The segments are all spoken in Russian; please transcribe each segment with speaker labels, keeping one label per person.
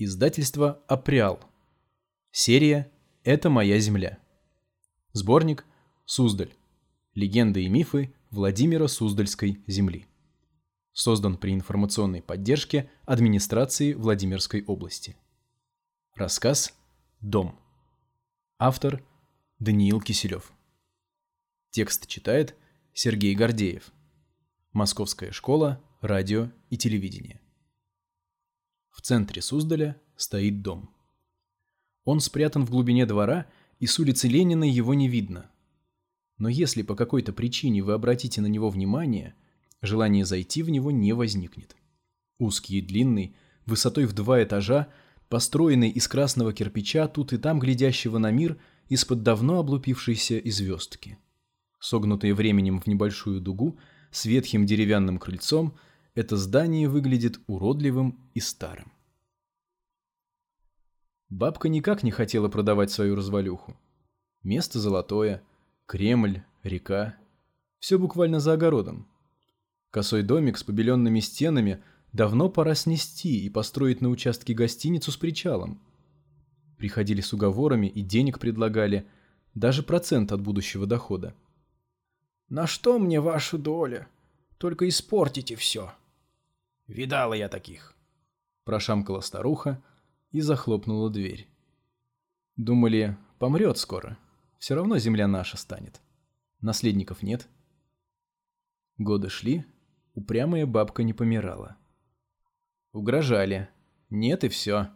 Speaker 1: Издательство «Априал». Серия «Это моя земля». Сборник «Суздаль. Легенды и мифы Владимира Суздальской земли». Создан при информационной поддержке администрации Владимирской области. Рассказ «Дом». Автор Даниил Киселев. Текст читает Сергей Гордеев. Московская школа радио и телевидения. В центре Суздаля стоит дом. Он спрятан в глубине двора, и с улицы Ленина его не видно. Но если по какой-то причине вы обратите на него внимание, желание зайти в него не возникнет. Узкий и длинный, высотой в два этажа, построенный из красного кирпича, тут и там глядящего на мир из-под давно облупившейся звездки. Согнутые временем в небольшую дугу, с ветхим деревянным крыльцом – это здание выглядит уродливым и старым. Бабка никак не хотела продавать свою развалюху. Место золотое, Кремль, река. Все буквально за огородом. Косой домик с побеленными стенами давно пора снести и построить на участке гостиницу с причалом. Приходили с уговорами и денег предлагали, даже процент от будущего дохода.
Speaker 2: «На что мне ваша доля? Только испортите все», Видала я таких.
Speaker 1: Прошамкала старуха и захлопнула дверь. Думали, помрет скоро. Все равно земля наша станет. Наследников нет. Годы шли, упрямая бабка не помирала. Угрожали. Нет и все.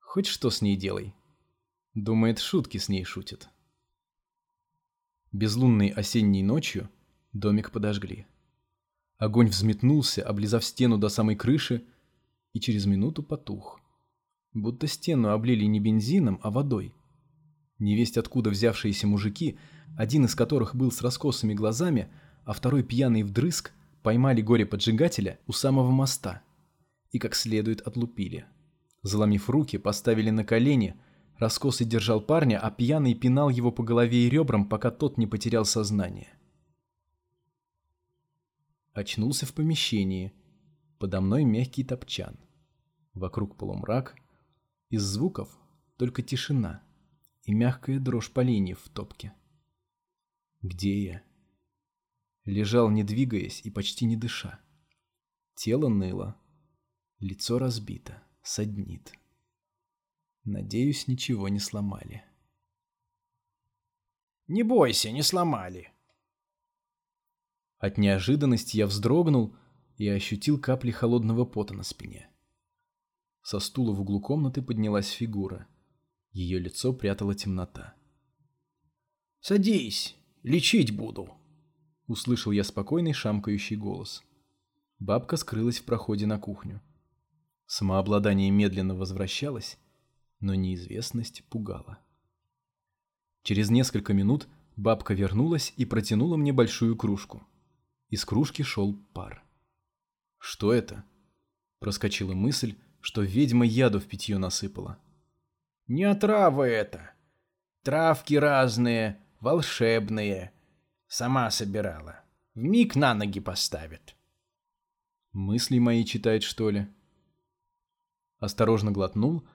Speaker 1: Хоть что с ней делай. Думает, шутки с ней шутят. Безлунной осенней ночью домик подожгли. Огонь взметнулся, облизав стену до самой крыши, и через минуту потух. Будто стену облили не бензином, а водой. Невесть откуда взявшиеся мужики, один из которых был с раскосыми глазами, а второй пьяный вдрызг, поймали горе-поджигателя у самого моста и как следует отлупили. Заломив руки, поставили на колени, раскосый держал парня, а пьяный пинал его по голове и ребрам, пока тот не потерял сознание. Очнулся в помещении. Подо мной мягкий топчан. Вокруг полумрак. Из звуков только тишина и мягкая дрожь поленьев в топке. Где я? Лежал, не двигаясь и почти не дыша. Тело ныло. Лицо разбито, саднит. Надеюсь, ничего не сломали.
Speaker 2: «Не бойся, не сломали»,
Speaker 1: от неожиданности я вздрогнул и ощутил капли холодного пота на спине. Со стула в углу комнаты поднялась фигура. Ее лицо прятала темнота.
Speaker 2: «Садись, лечить буду», —
Speaker 1: услышал я спокойный шамкающий голос. Бабка скрылась в проходе на кухню. Самообладание медленно возвращалось, но неизвестность пугала. Через несколько минут бабка вернулась и протянула мне большую кружку. Из кружки шел пар. «Что это?» Проскочила мысль, что ведьма яду в питье насыпала.
Speaker 2: «Не отрава это. Травки разные, волшебные. Сама собирала. В миг на ноги поставит».
Speaker 1: Мысли мои читает, что ли? Осторожно глотнул,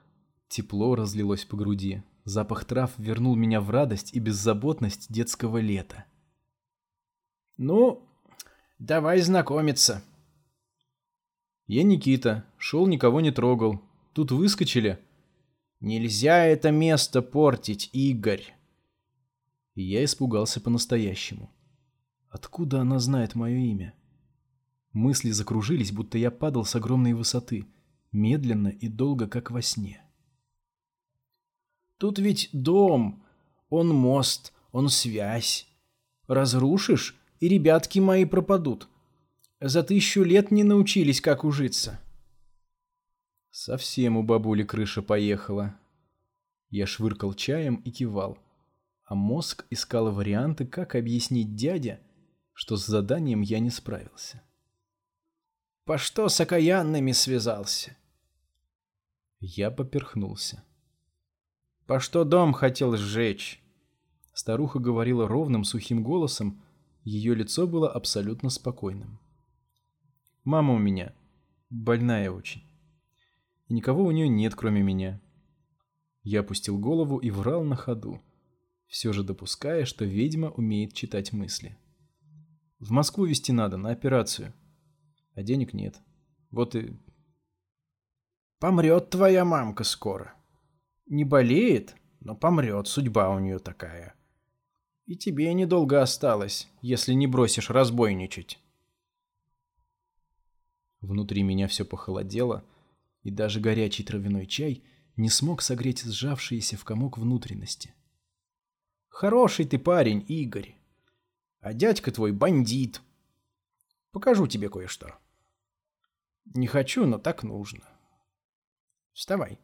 Speaker 1: тепло разлилось по груди. Запах трав вернул меня в радость и беззаботность детского лета.
Speaker 2: «Ну, Давай знакомиться.
Speaker 1: Я Никита, шел, никого не трогал. Тут выскочили.
Speaker 2: Нельзя это место портить, Игорь.
Speaker 1: И я испугался по-настоящему. Откуда она знает мое имя? Мысли закружились, будто я падал с огромной высоты, медленно и долго, как во сне.
Speaker 2: Тут ведь дом, он мост, он связь. Разрушишь, и ребятки мои пропадут. За тысячу лет не научились, как ужиться.
Speaker 1: Совсем у бабули крыша поехала. Я швыркал чаем и кивал, а мозг искал варианты, как объяснить дяде, что с заданием я не справился.
Speaker 2: «По что с окаянными связался?»
Speaker 1: Я поперхнулся.
Speaker 2: «По что дом хотел сжечь?»
Speaker 1: Старуха говорила ровным сухим голосом, ее лицо было абсолютно спокойным. Мама у меня больная очень. и никого у нее нет, кроме меня. Я опустил голову и врал на ходу, все же допуская, что ведьма умеет читать мысли. В Москву везти надо, на операцию. А денег нет. Вот и...
Speaker 2: Помрет твоя мамка скоро. Не болеет, но помрет, судьба у нее такая. И тебе недолго осталось, если не бросишь разбойничать.
Speaker 1: Внутри меня все похолодело, и даже горячий травяной чай не смог согреть сжавшиеся в комок внутренности.
Speaker 2: Хороший ты парень, Игорь. А дядька твой бандит. Покажу тебе кое-что. Не хочу, но так нужно. Вставай.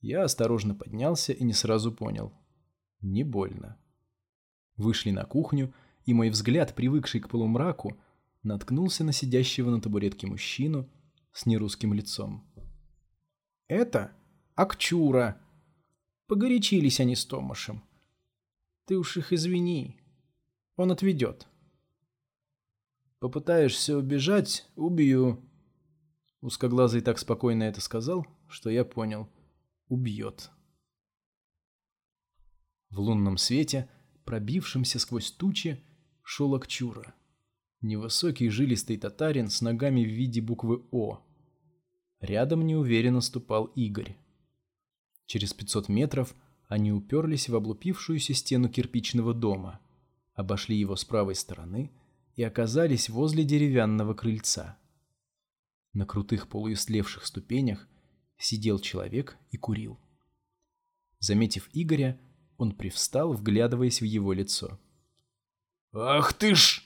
Speaker 1: Я осторожно поднялся и не сразу понял. Не больно. Вышли на кухню, и мой взгляд, привыкший к полумраку, наткнулся на сидящего на табуретке мужчину с нерусским лицом.
Speaker 2: «Это Акчура!» Погорячились они с Томашем. Ты уж их извини. Он отведет.
Speaker 1: Попытаешься убежать — убью. Узкоглазый так спокойно это сказал, что я понял. Убьет. В лунном свете, пробившемся сквозь тучи, шел Акчура. Невысокий жилистый татарин с ногами в виде буквы «О». Рядом неуверенно ступал Игорь. Через 500 метров они уперлись в облупившуюся стену кирпичного дома, обошли его с правой стороны и оказались возле деревянного крыльца. На крутых полуистлевших ступенях сидел человек и курил. Заметив Игоря, он привстал, вглядываясь в его лицо.
Speaker 3: «Ах ты ж!»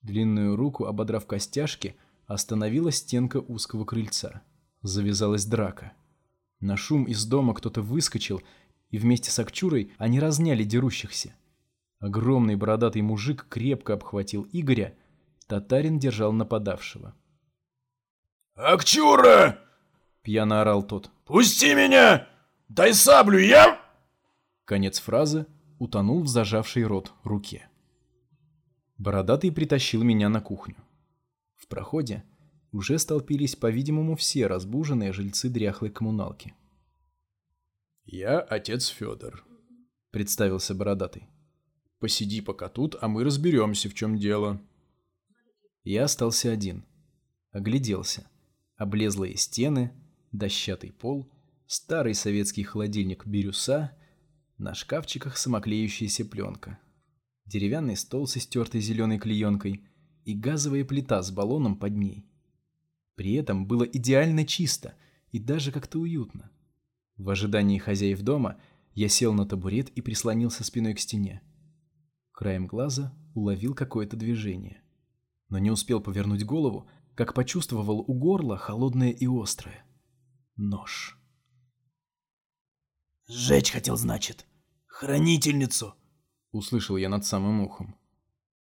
Speaker 1: Длинную руку, ободрав костяшки, остановила стенка узкого крыльца. Завязалась драка. На шум из дома кто-то выскочил, и вместе с Акчурой они разняли дерущихся. Огромный бородатый мужик крепко обхватил Игоря, татарин держал нападавшего.
Speaker 3: «Акчура!»
Speaker 1: — пьяно орал тот.
Speaker 3: «Пусти меня! Дай саблю, я...»
Speaker 1: Конец фразы утонул в зажавшей рот руке. Бородатый притащил меня на кухню. В проходе уже столпились, по-видимому, все разбуженные жильцы дряхлой коммуналки.
Speaker 3: «Я отец Федор», —
Speaker 1: представился Бородатый.
Speaker 3: «Посиди пока тут, а мы разберемся, в чем дело».
Speaker 1: Я остался один. Огляделся. Облезлые стены, дощатый пол, старый советский холодильник «Бирюса», на шкафчиках самоклеющаяся пленка деревянный стол с истертой зеленой клеенкой и газовая плита с баллоном под ней. При этом было идеально чисто и даже как-то уютно. В ожидании хозяев дома я сел на табурет и прислонился спиной к стене. Краем глаза уловил какое-то движение. Но не успел повернуть голову, как почувствовал у горла холодное и острое. Нож.
Speaker 3: «Сжечь хотел, значит. Хранительницу!»
Speaker 1: услышал я над самым ухом.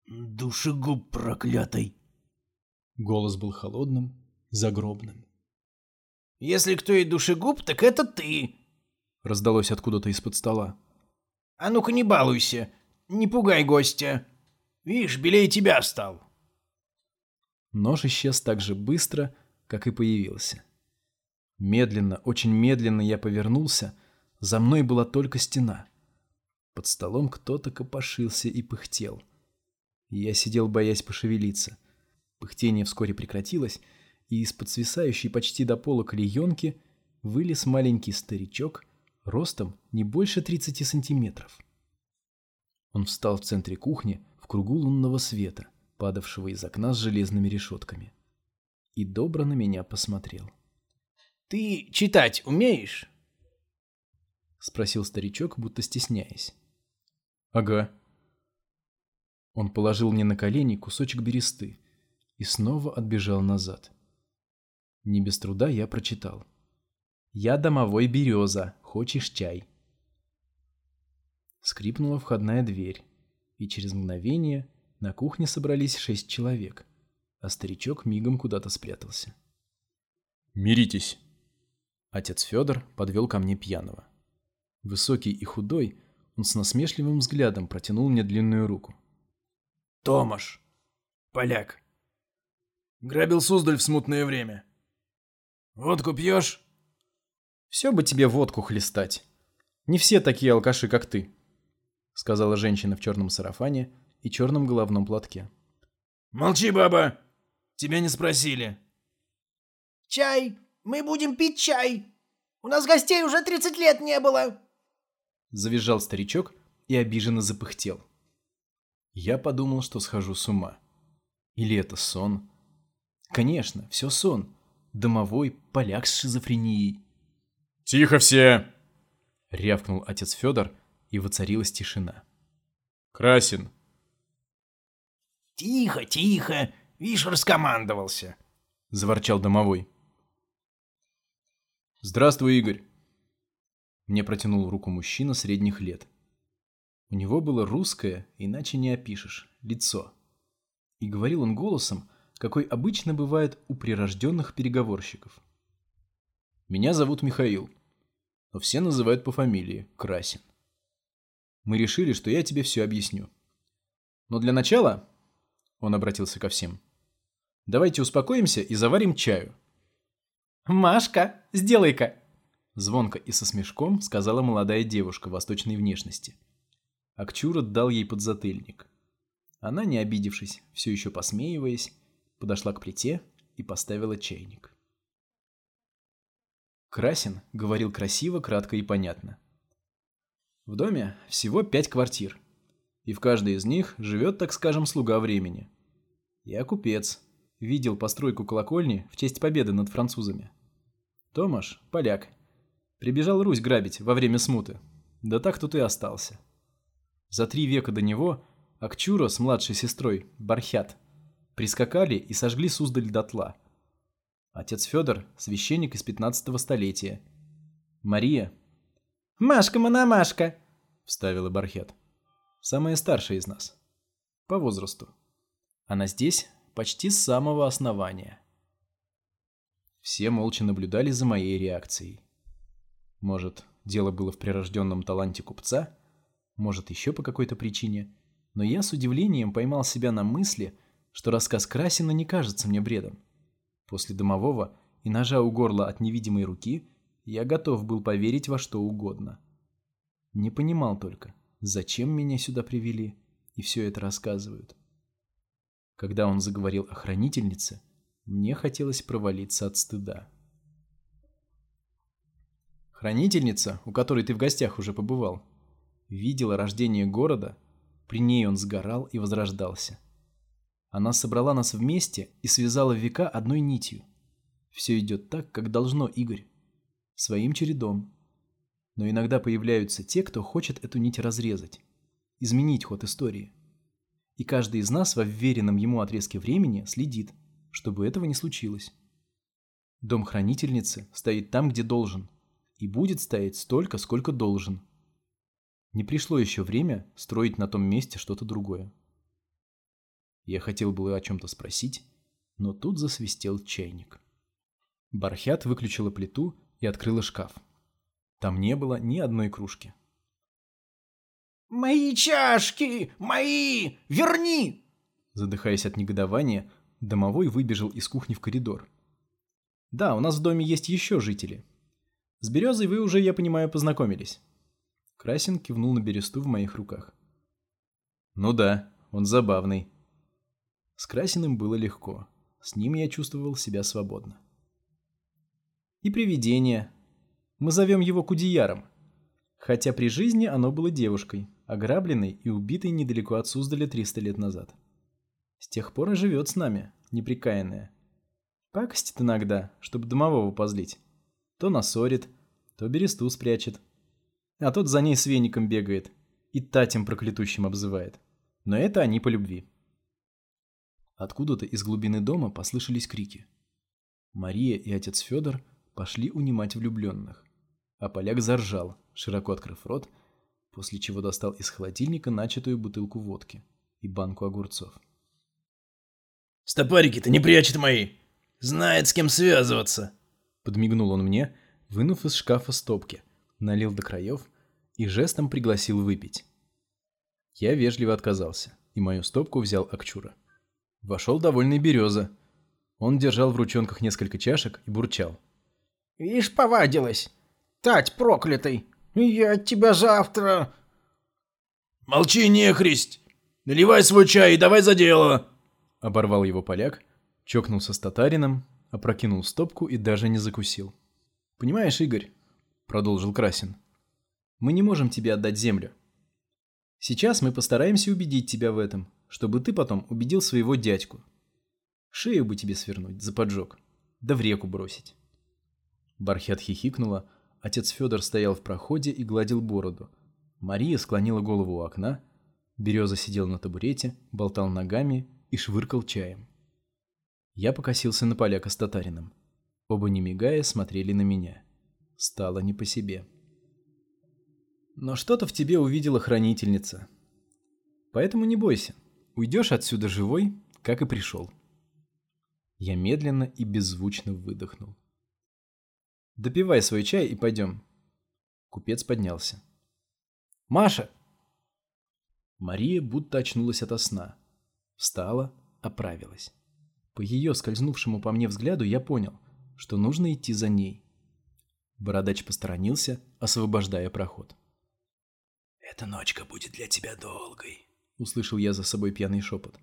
Speaker 3: «Душегуб проклятый!»
Speaker 1: Голос был холодным, загробным.
Speaker 2: «Если кто и душегуб, так это ты!»
Speaker 1: Раздалось откуда-то из-под стола.
Speaker 2: «А ну-ка не балуйся, не пугай гостя. Видишь, белее тебя стал!»
Speaker 1: Нож исчез так же быстро, как и появился. Медленно, очень медленно я повернулся, за мной была только стена — под столом кто-то копошился и пыхтел. Я сидел, боясь пошевелиться. Пыхтение вскоре прекратилось, и из-под свисающей почти до пола клеенки вылез маленький старичок, ростом не больше 30 сантиметров. Он встал в центре кухни, в кругу лунного света, падавшего из окна с железными решетками. И добро на меня посмотрел.
Speaker 2: «Ты читать умеешь?»
Speaker 1: — спросил старичок, будто стесняясь. «Ага». Он положил мне на колени кусочек бересты и снова отбежал назад. Не без труда я прочитал. «Я домовой береза, хочешь чай?» Скрипнула входная дверь, и через мгновение на кухне собрались шесть человек, а старичок мигом куда-то спрятался.
Speaker 3: «Миритесь!»
Speaker 1: Отец Федор подвел ко мне пьяного. Высокий и худой, он с насмешливым взглядом протянул мне длинную руку.
Speaker 3: «Томаш. Поляк. Грабил Суздаль в смутное время.
Speaker 2: «Водку пьешь?»
Speaker 1: «Все бы тебе водку хлестать. Не все такие алкаши, как ты», — сказала женщина в черном сарафане и черном головном платке.
Speaker 2: «Молчи, баба! Тебя не спросили!»
Speaker 4: «Чай! Мы будем пить чай! У нас гостей уже 30 лет не было!»
Speaker 1: Завизжал старичок и обиженно запыхтел. Я подумал, что схожу с ума. Или это сон? Конечно, все сон. Домовой поляк с шизофренией.
Speaker 3: «Тихо все!»
Speaker 1: — рявкнул отец Федор, и воцарилась тишина.
Speaker 3: «Красин!»
Speaker 2: «Тихо, тихо! Вишь, раскомандовался!» — заворчал домовой.
Speaker 1: «Здравствуй, Игорь!» Мне протянул руку мужчина средних лет. У него было русское, иначе не опишешь, лицо. И говорил он голосом, какой обычно бывает у прирожденных переговорщиков. «Меня зовут Михаил, но все называют по фамилии Красин. Мы решили, что я тебе все объясню. Но для начала, — он обратился ко всем, — давайте успокоимся и заварим чаю».
Speaker 4: «Машка, сделай-ка!»
Speaker 1: Звонко и со смешком сказала молодая девушка восточной внешности. Акчура дал ей подзатыльник. Она, не обидевшись, все еще посмеиваясь, подошла к плите и поставила чайник. Красин говорил красиво, кратко и понятно. В доме всего пять квартир, и в каждой из них живет, так скажем, слуга времени. Я купец, видел постройку колокольни в честь победы над французами. Томаш – поляк. Прибежал Русь грабить во время смуты. Да так тут и остался. За три века до него Акчура с младшей сестрой, Бархят, прискакали и сожгли Суздаль дотла. Отец Федор – священник из 15 столетия. Мария –
Speaker 4: «Машка-мономашка!»
Speaker 1: – вставила Бархет. Самая старшая из нас. По возрасту. Она здесь почти с самого основания. Все молча наблюдали за моей реакцией. Может, дело было в прирожденном таланте купца, может, еще по какой-то причине, но я с удивлением поймал себя на мысли, что рассказ Красина не кажется мне бредом. После домового и ножа у горла от невидимой руки я готов был поверить во что угодно. Не понимал только, зачем меня сюда привели и все это рассказывают. Когда он заговорил о хранительнице, мне хотелось провалиться от стыда. Хранительница, у которой ты в гостях уже побывал, видела рождение города, при ней он сгорал и возрождался. Она собрала нас вместе и связала века одной нитью. Все идет так, как должно, Игорь. Своим чередом. Но иногда появляются те, кто хочет эту нить разрезать. Изменить ход истории. И каждый из нас во вверенном ему отрезке времени следит, чтобы этого не случилось. Дом хранительницы стоит там, где должен. И будет стоять столько, сколько должен. Не пришло еще время строить на том месте что-то другое. Я хотел было о чем-то спросить, но тут засвистел чайник. Бархят выключила плиту и открыла шкаф. Там не было ни одной кружки.
Speaker 4: «Мои чашки! Мои! Верни!»
Speaker 1: Задыхаясь от негодования, домовой выбежал из кухни в коридор. «Да, у нас в доме есть еще жители. С Березой вы уже, я понимаю, познакомились». Красин кивнул на бересту в моих руках. «Ну да, он забавный. С Красиным было легко. С ним я чувствовал себя свободно. И привидение. Мы зовем его Кудеяром. Хотя при жизни оно было девушкой, ограбленной и убитой недалеко от Суздаля 300 лет назад. С тех пор и живет с нами, неприкаянная. Пакостит иногда, чтобы домового позлить. То насорит, то бересту спрячет. А тот за ней с веником бегает и татем проклятущим обзывает. Но это они по любви. Откуда-то из глубины дома послышались крики. Мария и отец Федор пошли унимать влюбленных. А поляк заржал, широко открыв рот, после чего достал из холодильника начатую бутылку водки и банку огурцов.
Speaker 2: «Стопарики-то не прячет мои! Знает, с кем связываться!»
Speaker 1: Подмигнул он мне, вынув из шкафа стопки, налил до краев и жестом пригласил выпить. Я вежливо отказался, и мою стопку взял Акчура. Вошел довольный Береза. Он держал в ручонках несколько чашек и бурчал.
Speaker 2: Ишь, повадилась. Тать проклятый. Я от тебя завтра...
Speaker 3: «Молчи, нехристь! Наливай свой чай и давай за дело!»
Speaker 1: Оборвал его поляк, чокнулся с татарином, опрокинул стопку и даже не закусил. «Понимаешь, Игорь», — продолжил Красин, — «мы не можем тебе отдать землю. Сейчас мы постараемся убедить тебя в этом, чтобы ты потом убедил своего дядьку. Шею бы тебе свернуть за поджог, да в реку бросить». Бархят хихикнула, отец Федор стоял в проходе и гладил бороду, Мария склонила голову у окна, Береза сидел на табурете, болтал ногами и швыркал чаем. Я покосился на поляка с татарином. Оба не мигая смотрели на меня. Стало не по себе. Но что-то в тебе увидела хранительница. Поэтому не бойся. Уйдешь отсюда живой, как и пришел. Я медленно и беззвучно выдохнул. Допивай свой чай и пойдем. Купец поднялся. Маша!» Мария будто очнулась ото сна. Встала, оправилась. По ее скользнувшему по мне взгляду я понял, что нужно идти за ней. Бородач посторонился, освобождая проход.
Speaker 3: «Эта ночка будет для тебя долгой», —
Speaker 1: услышал я за собой пьяный шепот.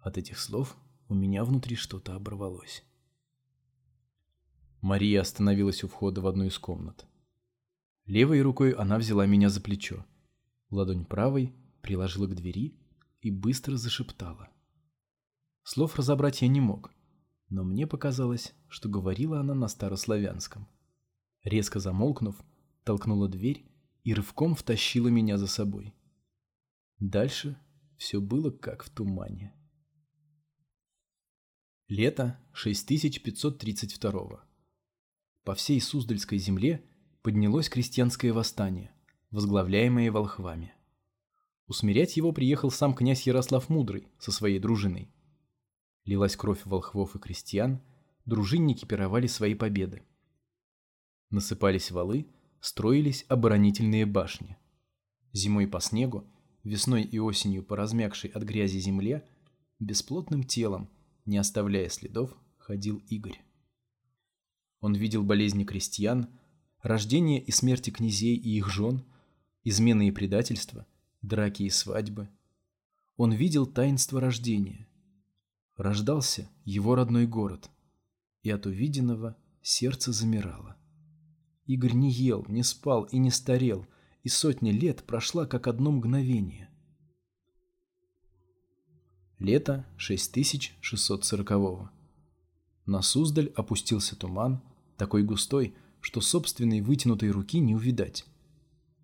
Speaker 1: От этих слов у меня внутри что-то оборвалось. Мария остановилась у входа в одну из комнат. Левой рукой она взяла меня за плечо. Ладонь правой приложила к двери и быстро зашептала. Слов разобрать я не мог, но мне показалось, что говорила она на старославянском. Резко замолкнув, толкнула дверь и рывком втащила меня за собой. Дальше все было как в тумане. Лето 6532 По всей Суздальской земле поднялось крестьянское восстание, возглавляемое волхвами. Усмирять его приехал сам князь Ярослав Мудрый со своей дружиной. Лилась кровь волхвов и крестьян, дружинники пировали свои победы. Насыпались валы, строились оборонительные башни. Зимой по снегу, весной и осенью по размягшей от грязи земле, бесплотным телом, не оставляя следов, ходил Игорь. Он видел болезни крестьян, рождение и смерти князей и их жен, измены и предательства, драки и свадьбы. Он видел таинство рождения. Рождался его родной город, и от увиденного сердце замирало. Игорь не ел, не спал и не старел, и сотня лет прошла как одно мгновение. Лето 6640-го. На Суздаль опустился туман, такой густой, что собственной вытянутой руки не увидать.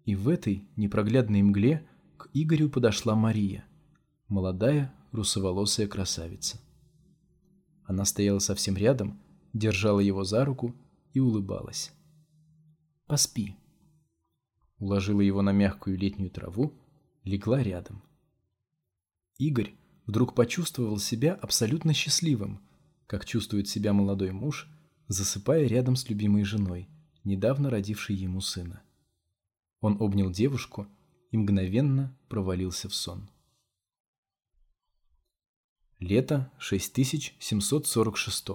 Speaker 1: И в этой непроглядной мгле к Игорю подошла Мария, молодая русоволосая красавица. Она стояла совсем рядом, держала его за руку и улыбалась. «Поспи». Уложила его на мягкую летнюю траву, легла рядом. Игорь вдруг почувствовал себя абсолютно счастливым, как чувствует себя молодой муж, засыпая рядом с любимой женой, недавно родившей ему сына. Он обнял девушку и мгновенно провалился в сон. Лето 6746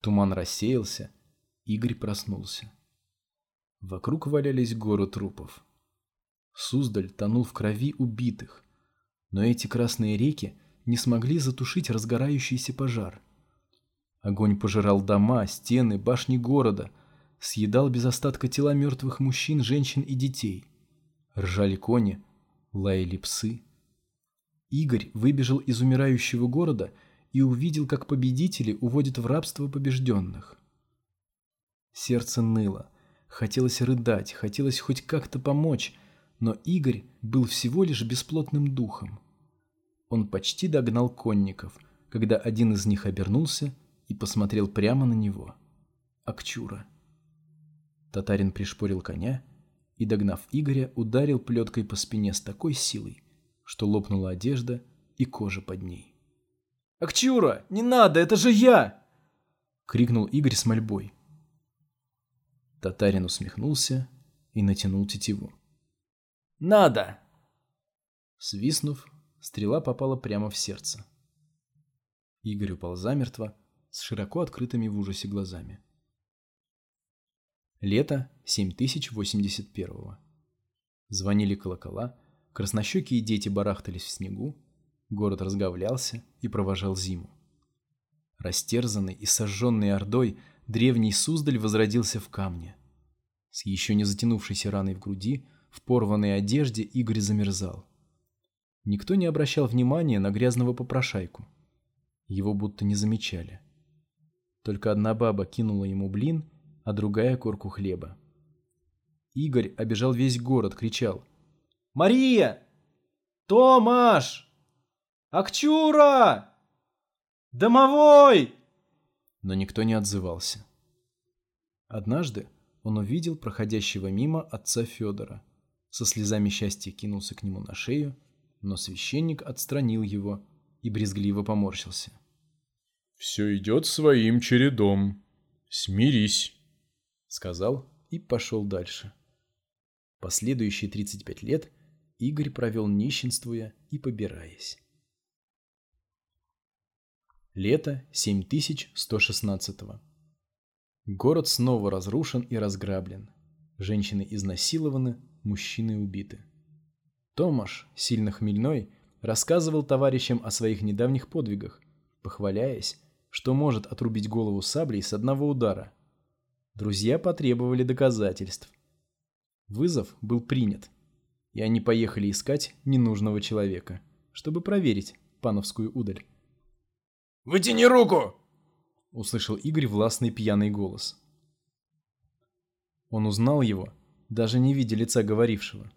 Speaker 1: Туман рассеялся, Игорь проснулся. Вокруг валялись горы трупов. Суздаль тонул в крови убитых, но эти красные реки не смогли затушить разгорающийся пожар – Огонь пожирал дома, стены, башни города, съедал без остатка тела мертвых мужчин, женщин и детей. Ржали кони, лаяли псы. Игорь выбежал из умирающего города и увидел, как победители уводят в рабство побежденных. Сердце ныло, хотелось рыдать, хотелось хоть как-то помочь, но Игорь был всего лишь бесплотным духом. Он почти догнал конников, когда один из них обернулся и посмотрел прямо на него. Акчура. Татарин пришпорил коня и, догнав Игоря, ударил плеткой по спине с такой силой, что лопнула одежда и кожа под ней. «Акчура, не надо, это же я!» — крикнул Игорь с мольбой. Татарин усмехнулся и натянул тетиву. «Надо!» Свистнув, стрела попала прямо в сердце. Игорь упал замертво, с широко открытыми в ужасе глазами. Лето 7081 Звонили колокола, краснощекие дети барахтались в снегу, город разговлялся и провожал зиму. Растерзанный и сожженный ордой, древний Суздаль возродился в камне. С еще не затянувшейся раной в груди, в порванной одежде Игорь замерзал. Никто не обращал внимания на грязного попрошайку. Его будто не замечали. Только одна баба кинула ему блин, а другая корку хлеба. Игорь обежал весь город, кричал. «Мария! Томаш! Акчура! Домовой!» Но никто не отзывался. Однажды он увидел проходящего мимо отца Федора. Со слезами счастья кинулся к нему на шею, но священник отстранил его и брезгливо поморщился.
Speaker 3: «Все идет своим чередом. Смирись», —
Speaker 1: сказал и пошел дальше. Последующие 35 лет Игорь провел нищенствуя и побираясь. Лето 7116 -го. Город снова разрушен и разграблен. Женщины изнасилованы, мужчины убиты. Томаш, сильно хмельной, рассказывал товарищам о своих недавних подвигах, похваляясь, что может отрубить голову саблей с одного удара. Друзья потребовали доказательств. Вызов был принят, и они поехали искать ненужного человека, чтобы проверить пановскую удаль.
Speaker 3: «Вытяни руку!»
Speaker 1: — услышал Игорь властный пьяный голос. Он узнал его, даже не видя лица говорившего.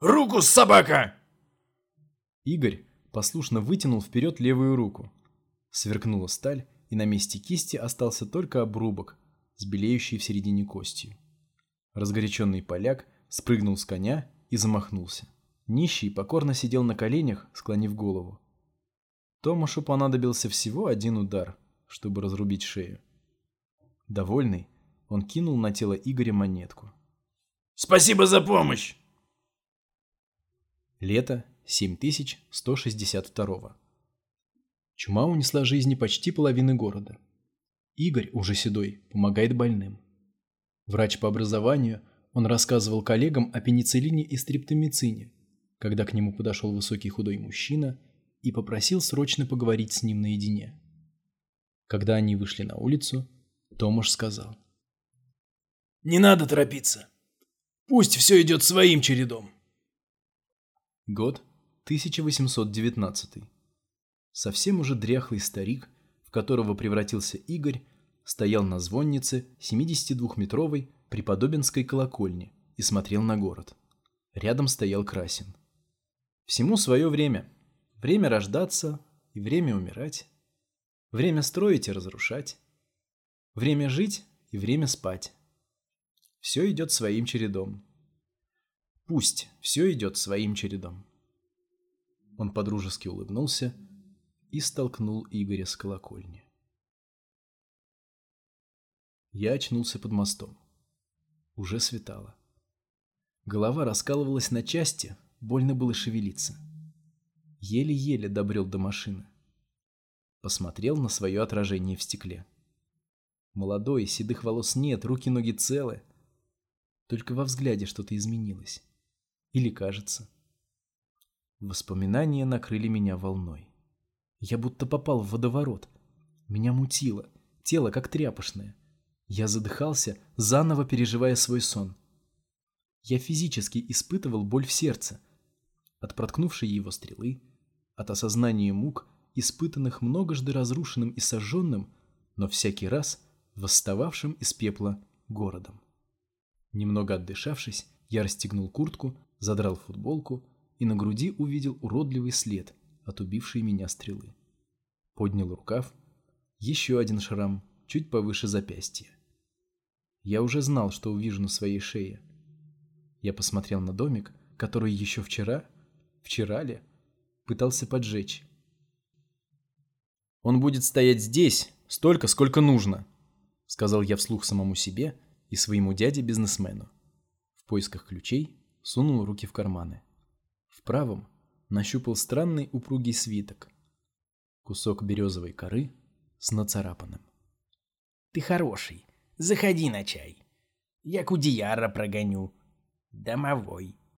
Speaker 3: «Руку, собака!»
Speaker 1: Игорь послушно вытянул вперед левую руку. Сверкнула сталь, и на месте кисти остался только обрубок, с белеющей в середине костью. Разгоряченный поляк спрыгнул с коня и замахнулся. Нищий покорно сидел на коленях, склонив голову. Томашу понадобился всего один удар — чтобы разрубить шею. Довольный, он кинул на тело Игоря монетку.
Speaker 3: «Спасибо за помощь!»
Speaker 1: Лето 7162 Чума унесла жизни почти половины города. Игорь, уже седой, помогает больным. Врач по образованию, он рассказывал коллегам о пенициллине и стриптомицине, когда к нему подошел высокий худой мужчина и попросил срочно поговорить с ним наедине. Когда они вышли на улицу, Томаш сказал.
Speaker 3: «Не надо торопиться. Пусть все идет своим чередом».
Speaker 1: Год 1819. Совсем уже дряхлый старик, в которого превратился Игорь, стоял на звоннице 72-метровой преподобинской колокольни и смотрел на город. Рядом стоял Красин. Всему свое время. Время рождаться и время умирать. Время строить и разрушать. Время жить и время спать. Все идет своим чередом. Пусть все идет своим чередом. Он подружески улыбнулся и столкнул Игоря с колокольни. Я очнулся под мостом. Уже светало. Голова раскалывалась на части, больно было шевелиться. Еле-еле добрел до машины посмотрел на свое отражение в стекле. Молодой, седых волос нет, руки-ноги целы. Только во взгляде что-то изменилось. Или кажется. Воспоминания накрыли меня волной. Я будто попал в водоворот. Меня мутило, тело как тряпочное. Я задыхался, заново переживая свой сон. Я физически испытывал боль в сердце. От проткнувшей его стрелы, от осознания мук, испытанных многожды разрушенным и сожженным, но всякий раз восстававшим из пепла городом. Немного отдышавшись, я расстегнул куртку, задрал футболку и на груди увидел уродливый след от убившей меня стрелы. Поднял рукав, еще один шрам, чуть повыше запястья. Я уже знал, что увижу на своей шее. Я посмотрел на домик, который еще вчера, вчера ли, пытался поджечь, он будет стоять здесь столько, сколько нужно, сказал я вслух самому себе и своему дяде-бизнесмену. В поисках ключей сунул руки в карманы. В правом нащупал странный упругий свиток. Кусок березовой коры, с нацарапанным.
Speaker 2: Ты хороший. Заходи на чай. Я Кудияра прогоню. Домовой.